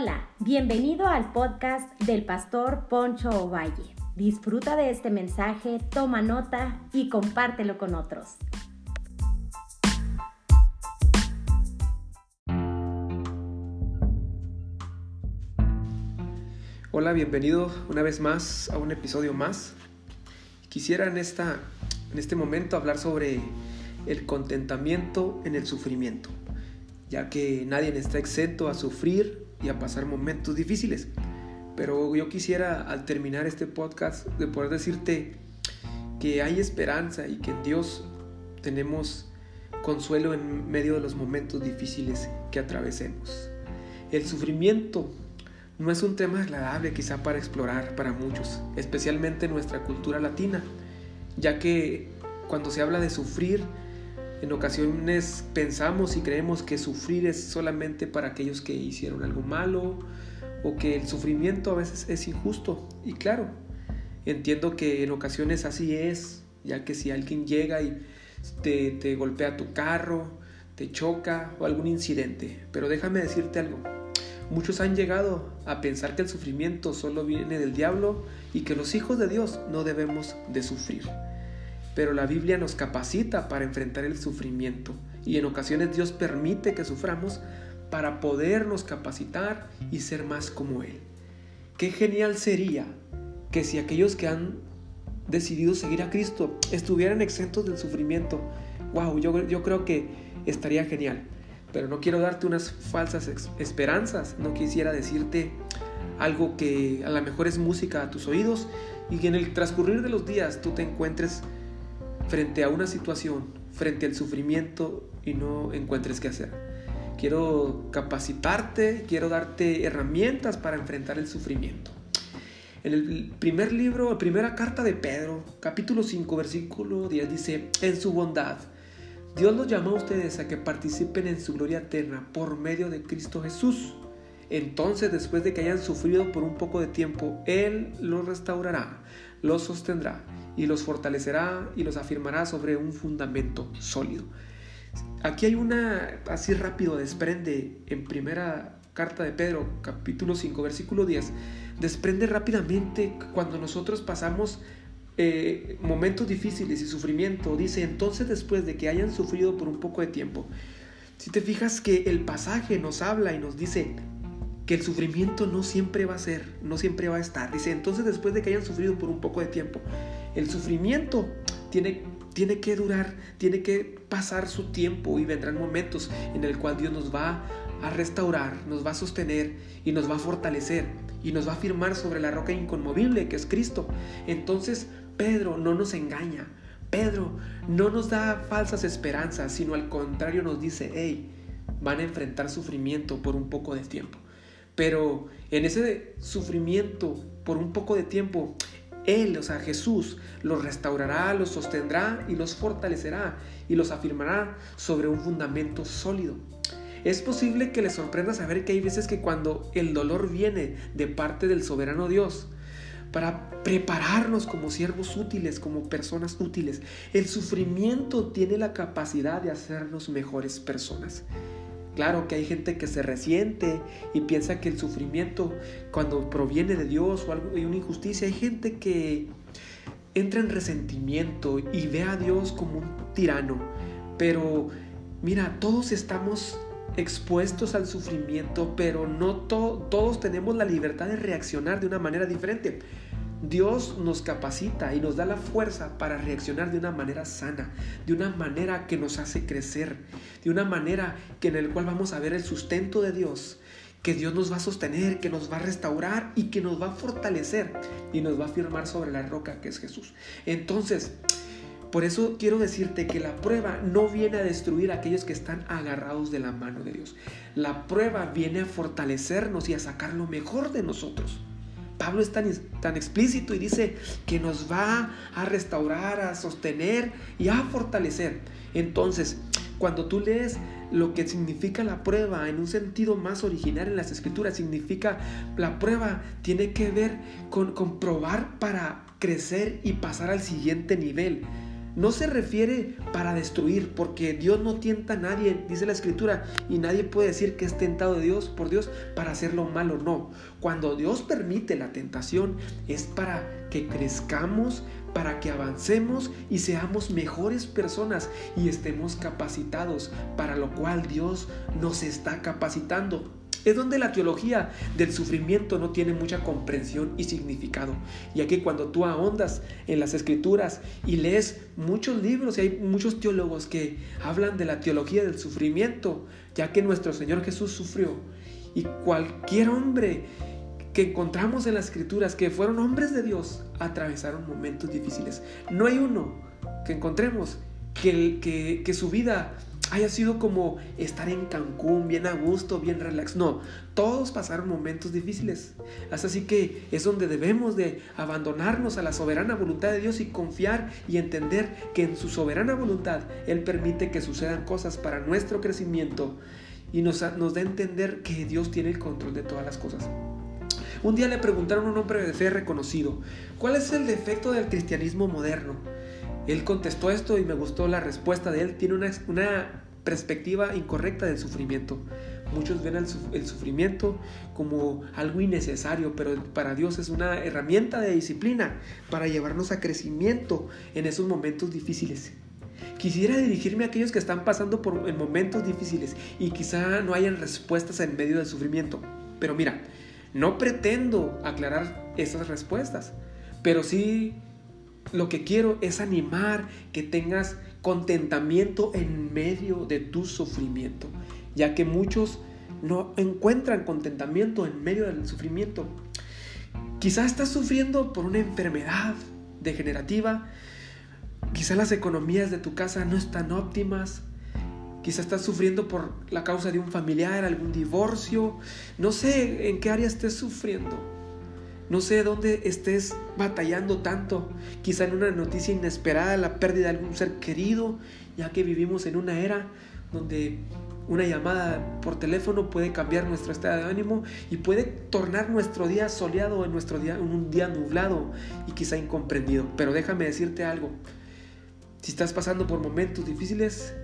Hola, bienvenido al podcast del pastor Poncho Ovalle. Disfruta de este mensaje, toma nota y compártelo con otros. Hola, bienvenido una vez más a un episodio más. Quisiera en, esta, en este momento hablar sobre el contentamiento en el sufrimiento, ya que nadie está exento a sufrir y a pasar momentos difíciles. Pero yo quisiera al terminar este podcast de poder decirte que hay esperanza y que en Dios tenemos consuelo en medio de los momentos difíciles que atravesemos. El sufrimiento no es un tema agradable quizá para explorar para muchos, especialmente en nuestra cultura latina, ya que cuando se habla de sufrir, en ocasiones pensamos y creemos que sufrir es solamente para aquellos que hicieron algo malo o que el sufrimiento a veces es injusto. Y claro, entiendo que en ocasiones así es, ya que si alguien llega y te, golpea tu carro, te choca o algún incidente. Pero déjame decirte algo. Muchos han llegado a pensar que el sufrimiento solo viene del diablo y que los hijos de Dios no debemos de sufrir pero la Biblia nos capacita para enfrentar el sufrimiento y en ocasiones Dios permite que suframos para podernos capacitar y ser más como Él. Qué genial sería que si aquellos que han decidido seguir a Cristo estuvieran exentos del sufrimiento, wow, yo, yo creo que estaría genial. Pero no quiero darte unas falsas esperanzas, no quisiera decirte algo que a lo mejor es música a tus oídos y que en el transcurrir de los días tú te encuentres frente a una situación, frente al sufrimiento y no encuentres qué hacer. Quiero capacitarte, quiero darte herramientas para enfrentar el sufrimiento. En el primer libro, la primera carta de Pedro, capítulo 5, versículo 10 dice, en su bondad, Dios los llamó a ustedes a que participen en su gloria eterna por medio de Cristo Jesús. Entonces, después de que hayan sufrido por un poco de tiempo, Él los restaurará, los sostendrá y los fortalecerá y los afirmará sobre un fundamento sólido. Aquí hay una, así rápido desprende en primera carta de Pedro, capítulo 5, versículo 10, desprende rápidamente cuando nosotros pasamos eh, momentos difíciles y sufrimiento. Dice, entonces después de que hayan sufrido por un poco de tiempo, si te fijas que el pasaje nos habla y nos dice que el sufrimiento no siempre va a ser, no siempre va a estar. Dice, entonces después de que hayan sufrido por un poco de tiempo, el sufrimiento tiene, tiene que durar, tiene que pasar su tiempo y vendrán momentos en el cual Dios nos va a restaurar, nos va a sostener y nos va a fortalecer y nos va a firmar sobre la roca inconmovible que es Cristo. Entonces Pedro no nos engaña, Pedro no nos da falsas esperanzas, sino al contrario nos dice, hey, van a enfrentar sufrimiento por un poco de tiempo. Pero en ese sufrimiento por un poco de tiempo, él, o sea, Jesús, los restaurará, los sostendrá y los fortalecerá y los afirmará sobre un fundamento sólido. Es posible que les sorprenda saber que hay veces que cuando el dolor viene de parte del soberano Dios, para prepararnos como siervos útiles, como personas útiles, el sufrimiento tiene la capacidad de hacernos mejores personas. Claro que hay gente que se resiente y piensa que el sufrimiento cuando proviene de Dios o algo, hay una injusticia, hay gente que entra en resentimiento y ve a Dios como un tirano. Pero mira, todos estamos expuestos al sufrimiento, pero no todos tenemos la libertad de reaccionar de una manera diferente. Dios nos capacita y nos da la fuerza para reaccionar de una manera sana, de una manera que nos hace crecer, de una manera que en el cual vamos a ver el sustento de Dios, que Dios nos va a sostener, que nos va a restaurar y que nos va a fortalecer y nos va a firmar sobre la roca que es Jesús. Entonces, por eso quiero decirte que la prueba no viene a destruir a aquellos que están agarrados de la mano de Dios. La prueba viene a fortalecernos y a sacar lo mejor de nosotros. Pablo es tan, tan explícito y dice que nos va a restaurar, a sostener y a fortalecer. Entonces, cuando tú lees lo que significa la prueba en un sentido más original en las escrituras, significa la prueba tiene que ver con, con probar para crecer y pasar al siguiente nivel. No se refiere para destruir, porque Dios no tienta a nadie, dice la escritura, y nadie puede decir que es tentado de Dios por Dios para hacer lo malo, no. Cuando Dios permite la tentación es para que crezcamos, para que avancemos y seamos mejores personas y estemos capacitados, para lo cual Dios nos está capacitando. Es donde la teología del sufrimiento no tiene mucha comprensión y significado, ya que cuando tú ahondas en las escrituras y lees muchos libros y hay muchos teólogos que hablan de la teología del sufrimiento, ya que nuestro Señor Jesús sufrió y cualquier hombre que encontramos en las escrituras que fueron hombres de Dios atravesaron momentos difíciles. No hay uno que encontremos que, que, que su vida haya sido como estar en Cancún, bien a gusto, bien relax. No, todos pasaron momentos difíciles. Así que es donde debemos de abandonarnos a la soberana voluntad de Dios y confiar y entender que en su soberana voluntad Él permite que sucedan cosas para nuestro crecimiento y nos, nos da a entender que Dios tiene el control de todas las cosas. Un día le preguntaron a un hombre de fe reconocido, ¿cuál es el defecto del cristianismo moderno? Él contestó esto y me gustó la respuesta de él. Tiene una, una perspectiva incorrecta del sufrimiento. Muchos ven el, sufrimiento como algo innecesario, pero para Dios es una herramienta de disciplina para llevarnos a crecimiento en esos momentos difíciles. Quisiera dirigirme a aquellos que están pasando por en momentos difíciles y quizá no hayan respuestas en medio del sufrimiento. Pero mira, no pretendo aclarar esas respuestas, pero sí lo que quiero es animar que tengas contentamiento en medio de tu sufrimiento, ya que muchos no encuentran contentamiento en medio del sufrimiento. Quizás estás sufriendo por una enfermedad degenerativa, quizás las economías de tu casa no están óptimas, quizás estás sufriendo por la causa de un familiar, algún divorcio, no sé en qué área estés sufriendo. No sé dónde estés batallando tanto, quizá en una noticia inesperada, la pérdida de algún ser querido, ya que vivimos en una era donde una llamada por teléfono puede cambiar nuestro estado de ánimo y puede tornar nuestro día soleado en, nuestro día, en un día nublado y quizá incomprendido. Pero déjame decirte algo, si estás pasando por momentos difíciles,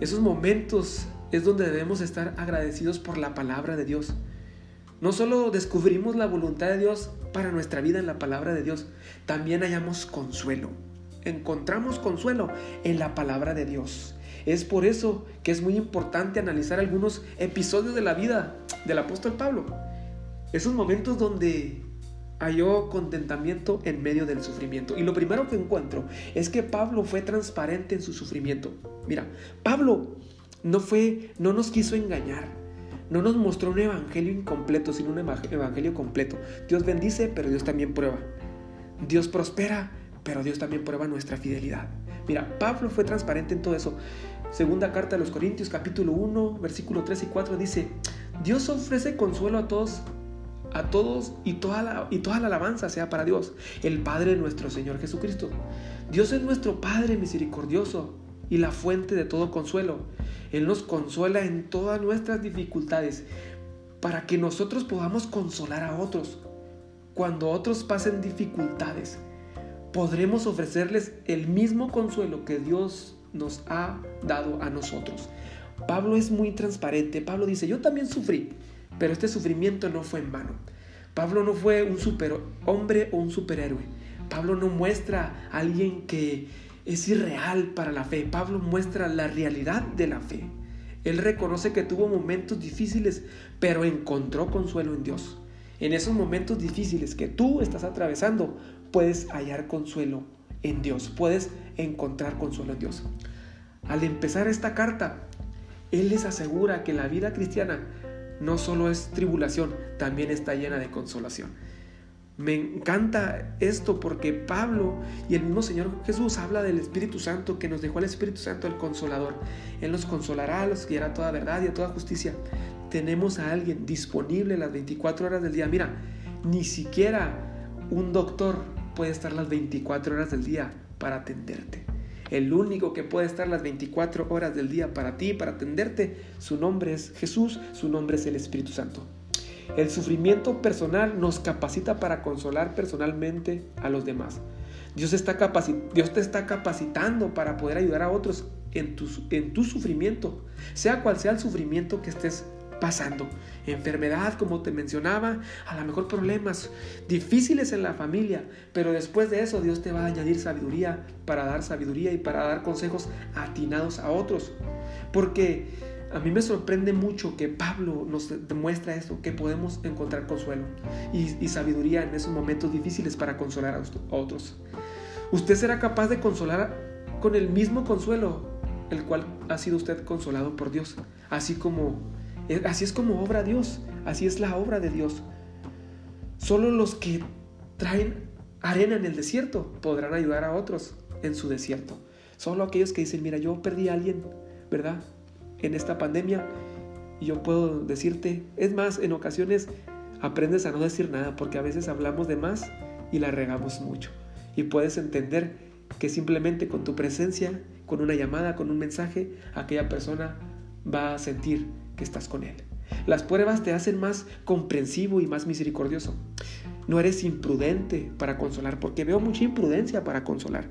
esos momentos es donde debemos estar agradecidos por la palabra de Dios. No solo descubrimos la voluntad de Dios para nuestra vida en la palabra de Dios, también hallamos consuelo. Encontramos consuelo en la palabra de Dios. Es por eso que es muy importante analizar algunos episodios de la vida del apóstol Pablo. Esos momentos donde halló contentamiento en medio del sufrimiento. Y lo primero que encuentro es que Pablo fue transparente en su sufrimiento. Mira, Pablo no fue, no nos quiso engañar no nos mostró un evangelio incompleto, sino un evangelio completo. Dios bendice, pero Dios también prueba. Dios prospera, pero Dios también prueba nuestra fidelidad. Mira, Pablo fue transparente en todo eso. Segunda carta de los Corintios, capítulo 1, versículo 3 y 4 dice, Dios ofrece consuelo a todos, a todos y toda, la, y toda la alabanza sea para Dios, el Padre nuestro Señor Jesucristo. Dios es nuestro Padre misericordioso y la fuente de todo consuelo. Él nos consuela en todas nuestras dificultades para que nosotros podamos consolar a otros. Cuando otros pasen dificultades, podremos ofrecerles el mismo consuelo que Dios nos ha dado a nosotros. Pablo es muy transparente. Pablo dice, yo también sufrí, pero este sufrimiento no fue en vano. Pablo no fue un superhombre o un superhéroe. Pablo no muestra a alguien que es irreal para la fe. Pablo muestra la realidad de la fe. Él reconoce que tuvo momentos difíciles, pero encontró consuelo en Dios. En esos momentos difíciles que tú estás atravesando, puedes hallar consuelo en Dios, puedes encontrar consuelo en Dios. Al empezar esta carta, Él les asegura que la vida cristiana no solo es tribulación, también está llena de consolación. Me encanta esto porque Pablo y el mismo Señor Jesús habla del Espíritu Santo que nos dejó el Espíritu Santo, el consolador. Él nos consolará, nos guiará a toda verdad y a toda justicia. Tenemos a alguien disponible las 24 horas del día. Mira, ni siquiera un doctor puede estar las 24 horas del día para atenderte. El único que puede estar las 24 horas del día para ti, para atenderte, su nombre es Jesús, su nombre es el Espíritu Santo. El sufrimiento personal nos capacita para consolar personalmente a los demás. Dios, está te está capacitando para poder ayudar a otros en tu, en tu sufrimiento, sea cual sea el sufrimiento que estés pasando. Enfermedad, como te mencionaba, a lo mejor problemas difíciles en la familia, pero después de eso Dios te va a añadir sabiduría para dar sabiduría y para dar consejos atinados a otros. Porque a mí me sorprende mucho que Pablo nos demuestra esto, que podemos encontrar consuelo y, sabiduría en esos momentos difíciles para consolar a otros. Usted será capaz de consolar con el mismo consuelo el cual ha sido usted consolado por Dios, así como eh, así es como obra Dios, así es la obra de Dios. Solo los que traen arena en el desierto podrán ayudar a otros en su desierto. Solo aquellos que dicen, mira, yo perdí a alguien, ¿verdad? En esta pandemia. Y yo puedo decirte, es más, en ocasiones aprendes a no decir nada porque a veces hablamos de más y la regamos mucho. Y puedes entender que simplemente con tu presencia, con una llamada, con un mensaje, aquella persona va a sentir que estás con Él. Las pruebas te hacen más comprensivo y más misericordioso. No eres imprudente para consolar, porque veo mucha imprudencia para consolar.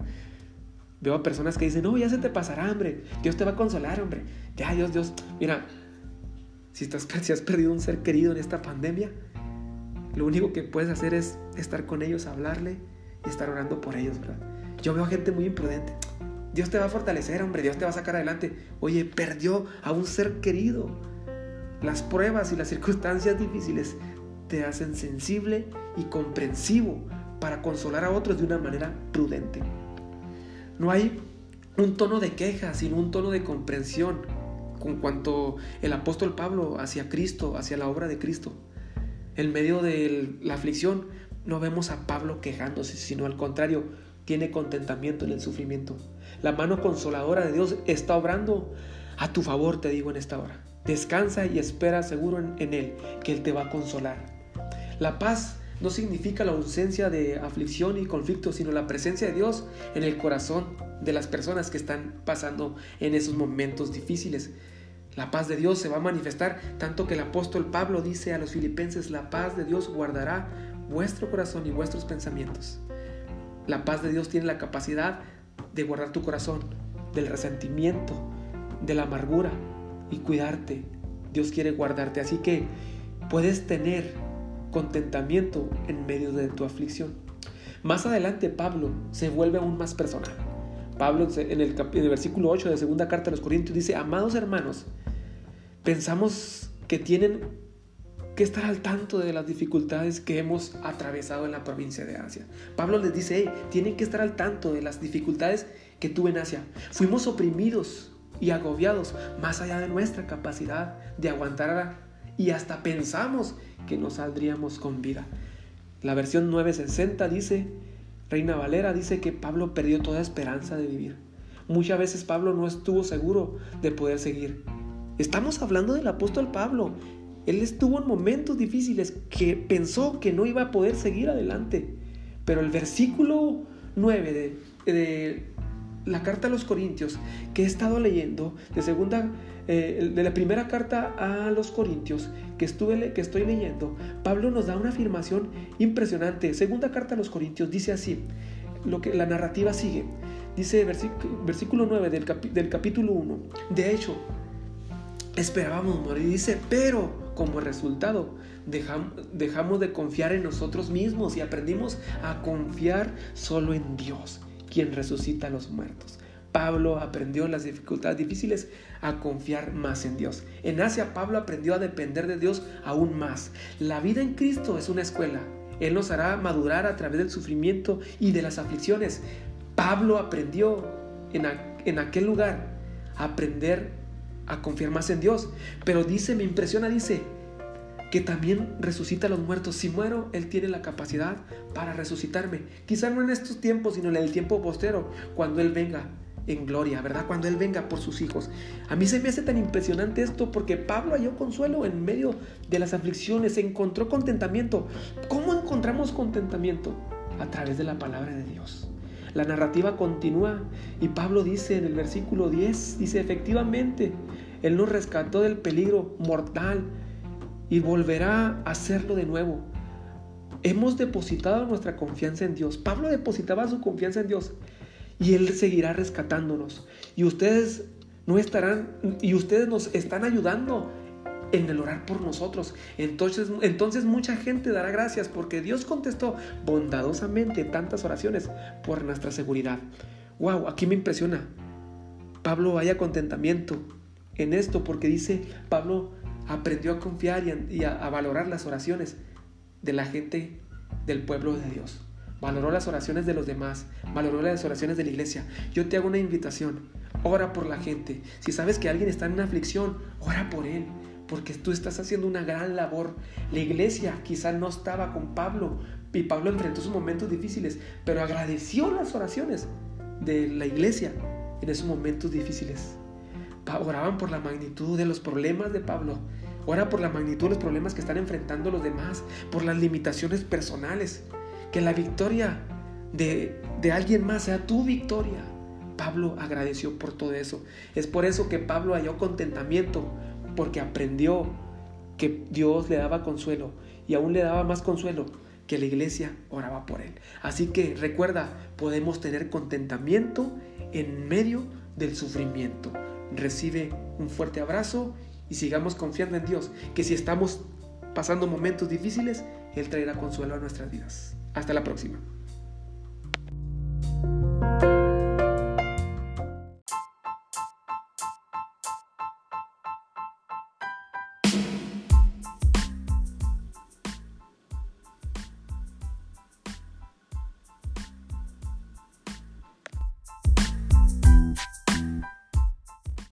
Veo a personas que dicen, no, ya se te pasará, hombre. Dios te va a consolar, hombre. Ya, Dios, Dios. Mira, si, estás, si has perdido un ser querido en esta pandemia, lo único que puedes hacer es estar con ellos, hablarle y estar orando por ellos, ¿verdad? Yo veo gente muy imprudente. Dios te va a fortalecer, hombre, Dios te va a sacar adelante. Oye, perdió a un ser querido las pruebas y las circunstancias difíciles te hacen sensible y comprensivo para consolar a otros de una manera prudente. No hay un tono de queja, sino un tono de comprensión con cuanto el apóstol Pablo hacia Cristo, hacia la obra de Cristo. En medio de la aflicción no vemos a Pablo quejándose, sino al contrario, tiene contentamiento en el sufrimiento. La mano consoladora de Dios está obrando a tu favor, te digo en esta hora. Descansa y espera seguro en, Él, que Él te va a consolar. La paz no significa la ausencia de aflicción y conflicto, sino la presencia de Dios en el corazón de las personas que están pasando en esos momentos difíciles. La paz de Dios se va a manifestar tanto que el apóstol Pablo dice a los filipenses, la paz de Dios guardará vuestro corazón y vuestros pensamientos. La paz de Dios tiene la capacidad de guardar tu corazón del resentimiento, de la amargura, y cuidarte. Dios quiere guardarte. Así que puedes tener contentamiento en medio de tu aflicción. Más adelante Pablo se vuelve aún más personal. Pablo en el, en versículo 8 de segunda carta a los Corintios dice, amados hermanos, pensamos que tienen que estar al tanto de las dificultades que hemos atravesado en la provincia de Asia. Pablo les dice, hey, tienen que estar al tanto de las dificultades que tuve en Asia. Fuimos oprimidos y agobiados más allá de nuestra capacidad de aguantar y hasta pensamos que nos saldríamos con vida. La versión 960 dice, Reina Valera dice que Pablo perdió toda esperanza de vivir. Muchas veces Pablo no estuvo seguro de poder seguir. Estamos hablando del apóstol Pablo. Él estuvo en momentos difíciles que pensó que no iba a poder seguir adelante. Pero el versículo 9 de, de la carta a los Corintios que he estado leyendo, de segunda, eh, de la primera carta a los Corintios que, estuve, que estoy leyendo, Pablo nos da una afirmación impresionante. Segunda carta a los Corintios dice así, lo que la narrativa sigue. Dice versículo, 9 del, del capítulo 1. De hecho, esperábamos morir. Dice, pero como resultado dejamos de confiar en nosotros mismos y aprendimos a confiar solo en Dios quien resucita a los muertos. Pablo aprendió en las dificultades difíciles a confiar más en Dios. En Asia Pablo aprendió a depender de Dios aún más. La vida en Cristo es una escuela. Él nos hará madurar a través del sufrimiento y de las aflicciones. Pablo aprendió en, en aquel lugar a aprender a confiar más en Dios. Pero dice, me impresiona, dice, que también resucita a los muertos. Si muero, Él tiene la capacidad para resucitarme. Quizá no en estos tiempos, sino en el tiempo postero, cuando Él venga en gloria, ¿verdad? Cuando Él venga por sus hijos. A mí se me hace tan impresionante esto porque Pablo halló consuelo en medio de las aflicciones, encontró contentamiento. ¿Cómo encontramos contentamiento? A través de la palabra de Dios. La narrativa continúa y Pablo dice en el versículo 10, dice efectivamente, Él nos rescató del peligro mortal y volverá a hacerlo de nuevo. hemos depositado nuestra confianza en Dios. Pablo depositaba su confianza en Dios y Él seguirá rescatándonos. Y ustedes no estarán, y ustedes nos están ayudando en el orar por nosotros. Entonces, entonces mucha gente dará gracias porque Dios contestó bondadosamente tantas oraciones por nuestra seguridad. Wow, aquí me impresiona. Pablo haya contentamiento en esto porque dice, Pablo aprendió a confiar y, a, a valorar las oraciones de la gente del pueblo de Dios. Valoró las oraciones de los demás, valoró las oraciones de la iglesia. Yo te hago una invitación. Ora por la gente. Si sabes que alguien está en una aflicción, ora por él porque tú estás haciendo una gran labor. La iglesia quizá no estaba con Pablo y Pablo enfrentó sus momentos difíciles, pero agradeció las oraciones de la iglesia en esos momentos difíciles. Oraban por la magnitud de los problemas de Pablo. Ora por la magnitud de los problemas que están enfrentando los demás, por las limitaciones personales. Que la victoria de, de alguien más sea tu victoria. Pablo agradeció por todo eso. Es por eso que Pablo halló contentamiento porque aprendió que Dios le daba consuelo y aún le daba más consuelo que la iglesia oraba por él. Así que recuerda, podemos tener contentamiento en medio del sufrimiento. Recibe un fuerte abrazo y sigamos confiando en Dios, que si estamos pasando momentos difíciles, Él traerá consuelo a nuestras vidas. Hasta la próxima.